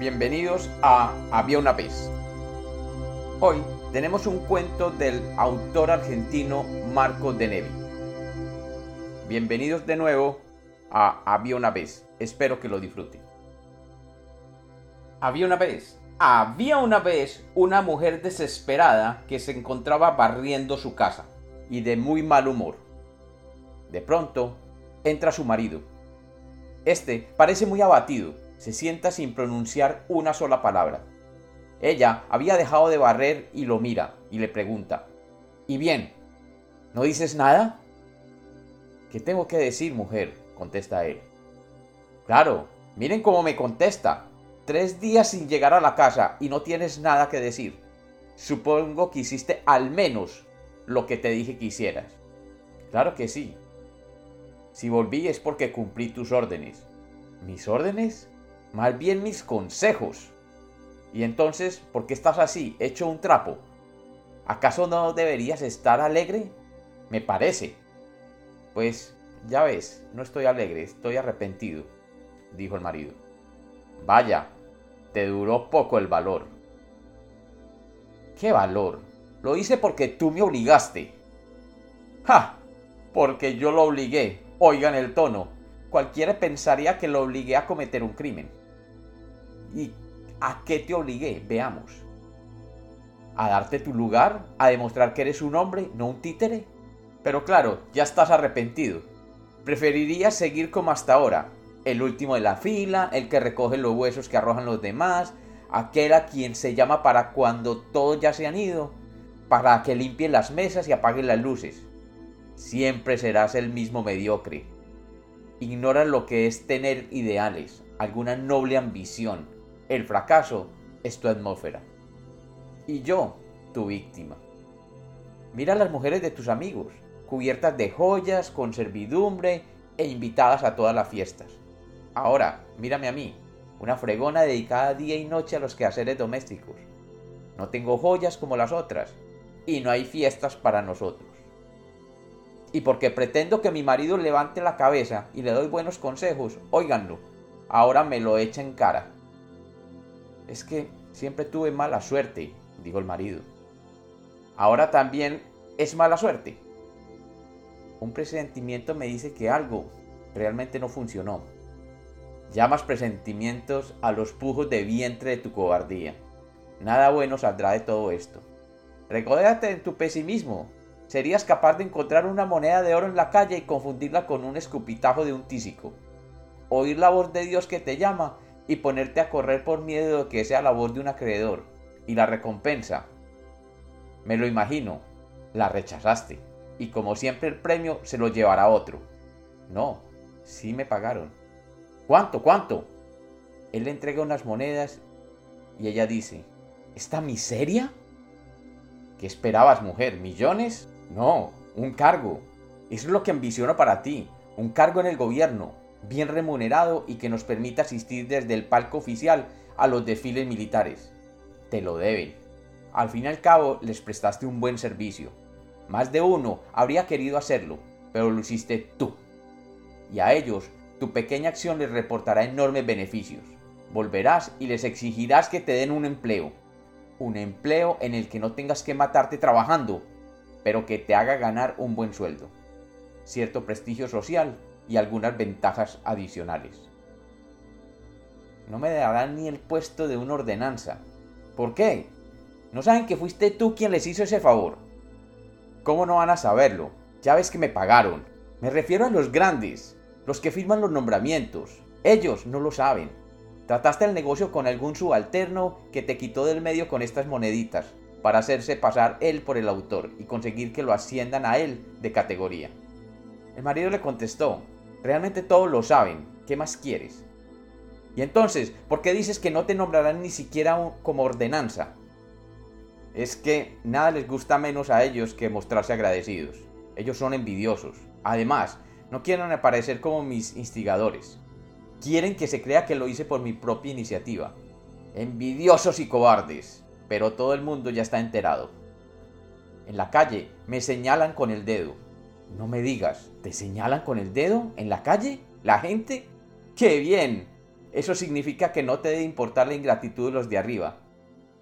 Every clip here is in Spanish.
bienvenidos a Había una vez. Hoy tenemos un cuento del autor argentino Marco de Nevi. Bienvenidos de nuevo a Había una vez, espero que lo disfruten. Había una vez, había una vez una mujer desesperada que se encontraba barriendo su casa y de muy mal humor. De pronto, entra su marido. Este parece muy abatido se sienta sin pronunciar una sola palabra. Ella había dejado de barrer y lo mira y le pregunta, ¿Y bien? ¿No dices nada? ¿Qué tengo que decir, mujer? contesta él. Claro, miren cómo me contesta. Tres días sin llegar a la casa y no tienes nada que decir. Supongo que hiciste al menos lo que te dije que hicieras. Claro que sí. Si volví es porque cumplí tus órdenes. ¿Mis órdenes? Más bien mis consejos. Y entonces, ¿por qué estás así, hecho un trapo? ¿Acaso no deberías estar alegre? Me parece. Pues, ya ves, no estoy alegre, estoy arrepentido, dijo el marido. Vaya, te duró poco el valor. ¿Qué valor? Lo hice porque tú me obligaste. ¡Ja! Porque yo lo obligué. Oigan el tono. Cualquiera pensaría que lo obligué a cometer un crimen. ¿Y a qué te obligué? Veamos. ¿A darte tu lugar? ¿A demostrar que eres un hombre, no un títere? Pero claro, ya estás arrepentido. Preferirías seguir como hasta ahora, el último de la fila, el que recoge los huesos que arrojan los demás, aquel a quien se llama para cuando todos ya se han ido, para que limpie las mesas y apague las luces. Siempre serás el mismo mediocre. Ignora lo que es tener ideales, alguna noble ambición, el fracaso es tu atmósfera. Y yo, tu víctima. Mira a las mujeres de tus amigos, cubiertas de joyas, con servidumbre e invitadas a todas las fiestas. Ahora, mírame a mí, una fregona dedicada día y noche a los quehaceres domésticos. No tengo joyas como las otras, y no hay fiestas para nosotros. Y porque pretendo que mi marido levante la cabeza y le doy buenos consejos, óiganlo, ahora me lo echa en cara. Es que siempre tuve mala suerte, dijo el marido. Ahora también es mala suerte. Un presentimiento me dice que algo realmente no funcionó. Llamas presentimientos a los pujos de vientre de tu cobardía. Nada bueno saldrá de todo esto. Recódate en tu pesimismo. Serías capaz de encontrar una moneda de oro en la calle y confundirla con un escupitajo de un tísico. Oír la voz de Dios que te llama y ponerte a correr por miedo de que sea la voz de un acreedor. Y la recompensa, me lo imagino, la rechazaste. Y como siempre el premio se lo llevará otro. No, sí me pagaron. ¿Cuánto? ¿Cuánto? Él le entrega unas monedas y ella dice, ¿esta miseria? ¿Qué esperabas, mujer? ¿Millones? No, un cargo. Eso es lo que ambiciono para ti. Un cargo en el gobierno, bien remunerado y que nos permita asistir desde el palco oficial a los desfiles militares. Te lo deben. Al fin y al cabo les prestaste un buen servicio. Más de uno habría querido hacerlo, pero lo hiciste tú. Y a ellos tu pequeña acción les reportará enormes beneficios. Volverás y les exigirás que te den un empleo. Un empleo en el que no tengas que matarte trabajando, pero que te haga ganar un buen sueldo. Cierto prestigio social y algunas ventajas adicionales. No me darán ni el puesto de una ordenanza. ¿Por qué? ¿No saben que fuiste tú quien les hizo ese favor? ¿Cómo no van a saberlo? Ya ves que me pagaron. Me refiero a los grandes, los que firman los nombramientos. Ellos no lo saben. Trataste el negocio con algún subalterno que te quitó del medio con estas moneditas, para hacerse pasar él por el autor y conseguir que lo asciendan a él de categoría. El marido le contestó, realmente todos lo saben, ¿qué más quieres? Y entonces, ¿por qué dices que no te nombrarán ni siquiera como ordenanza? Es que nada les gusta menos a ellos que mostrarse agradecidos. Ellos son envidiosos. Además, no quieren aparecer como mis instigadores. Quieren que se crea que lo hice por mi propia iniciativa. Envidiosos y cobardes. Pero todo el mundo ya está enterado. En la calle me señalan con el dedo. No me digas, ¿te señalan con el dedo en la calle? ¿La gente? ¡Qué bien! Eso significa que no te debe importar la ingratitud de los de arriba.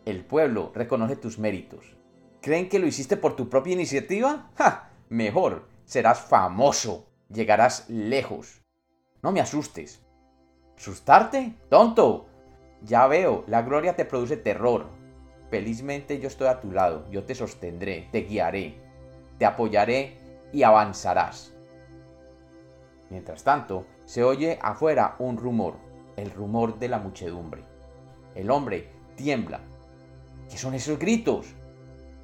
El pueblo reconoce tus méritos. ¿Creen que lo hiciste por tu propia iniciativa? ¡Ja! Mejor, serás famoso, llegarás lejos. No me asustes. ¿Asustarte? ¡Tonto! Ya veo, la gloria te produce terror. Felizmente yo estoy a tu lado, yo te sostendré, te guiaré, te apoyaré y avanzarás. Mientras tanto, se oye afuera un rumor, el rumor de la muchedumbre. El hombre tiembla. ¿Qué son esos gritos?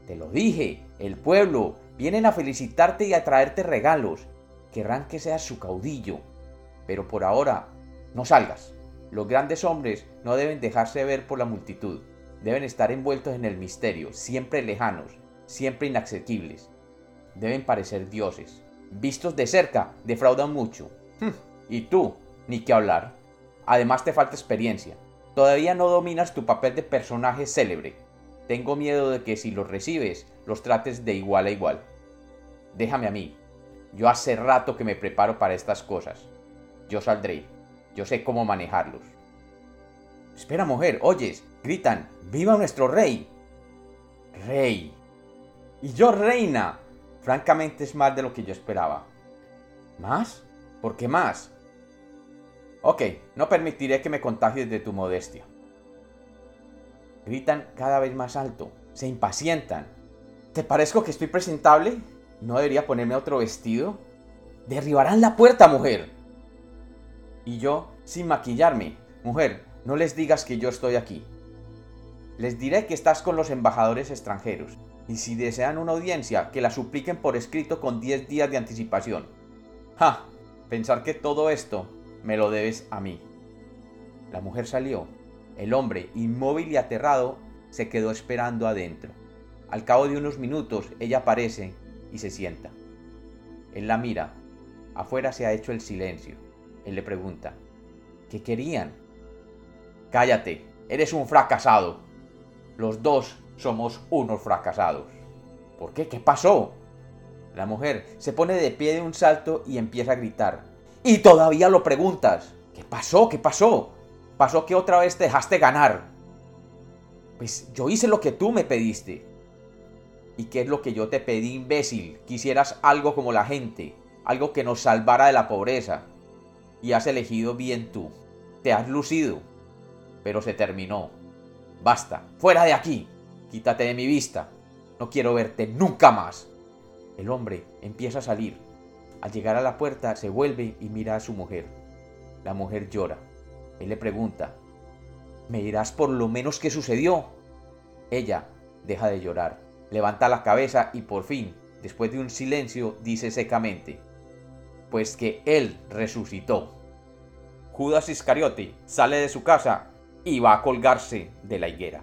Te lo dije, el pueblo, vienen a felicitarte y a traerte regalos. Querrán que seas su caudillo. Pero por ahora, no salgas. Los grandes hombres no deben dejarse ver por la multitud. Deben estar envueltos en el misterio, siempre lejanos, siempre inaccesibles. Deben parecer dioses. Vistos de cerca, defraudan mucho. Hm, y tú, ni qué hablar. Además te falta experiencia. Todavía no dominas tu papel de personaje célebre. Tengo miedo de que si los recibes, los trates de igual a igual. Déjame a mí. Yo hace rato que me preparo para estas cosas. Yo saldré. Yo sé cómo manejarlos. Espera, mujer, oyes, gritan, ¡Viva nuestro rey! Rey. Y yo reina. Francamente es más de lo que yo esperaba. ¿Más? ¿Por qué más? Ok, no permitiré que me contagies de tu modestia. Gritan cada vez más alto, se impacientan. ¿Te parezco que estoy presentable? ¿No debería ponerme otro vestido? Derribarán la puerta, mujer. Y yo, sin maquillarme, mujer, no les digas que yo estoy aquí. Les diré que estás con los embajadores extranjeros, y si desean una audiencia, que la supliquen por escrito con 10 días de anticipación. ¡Ja! Pensar que todo esto me lo debes a mí. La mujer salió. El hombre, inmóvil y aterrado, se quedó esperando adentro. Al cabo de unos minutos, ella aparece y se sienta. Él la mira. Afuera se ha hecho el silencio. Él le pregunta, ¿qué querían? Cállate, eres un fracasado. Los dos somos unos fracasados. ¿Por qué? ¿Qué pasó? La mujer se pone de pie de un salto y empieza a gritar. Y todavía lo preguntas. ¿Qué pasó? ¿Qué pasó? Pasó que otra vez te dejaste ganar. Pues yo hice lo que tú me pediste. ¿Y qué es lo que yo te pedí, imbécil? Quisieras algo como la gente, algo que nos salvara de la pobreza. Y has elegido bien tú. Te has lucido. Pero se terminó. Basta, fuera de aquí. Quítate de mi vista. No quiero verte nunca más. El hombre empieza a salir. Al llegar a la puerta se vuelve y mira a su mujer. La mujer llora. Él le pregunta, ¿me dirás por lo menos qué sucedió? Ella deja de llorar, levanta la cabeza y por fin, después de un silencio, dice secamente, pues que Él resucitó. Judas Iscariote sale de su casa y va a colgarse de la higuera.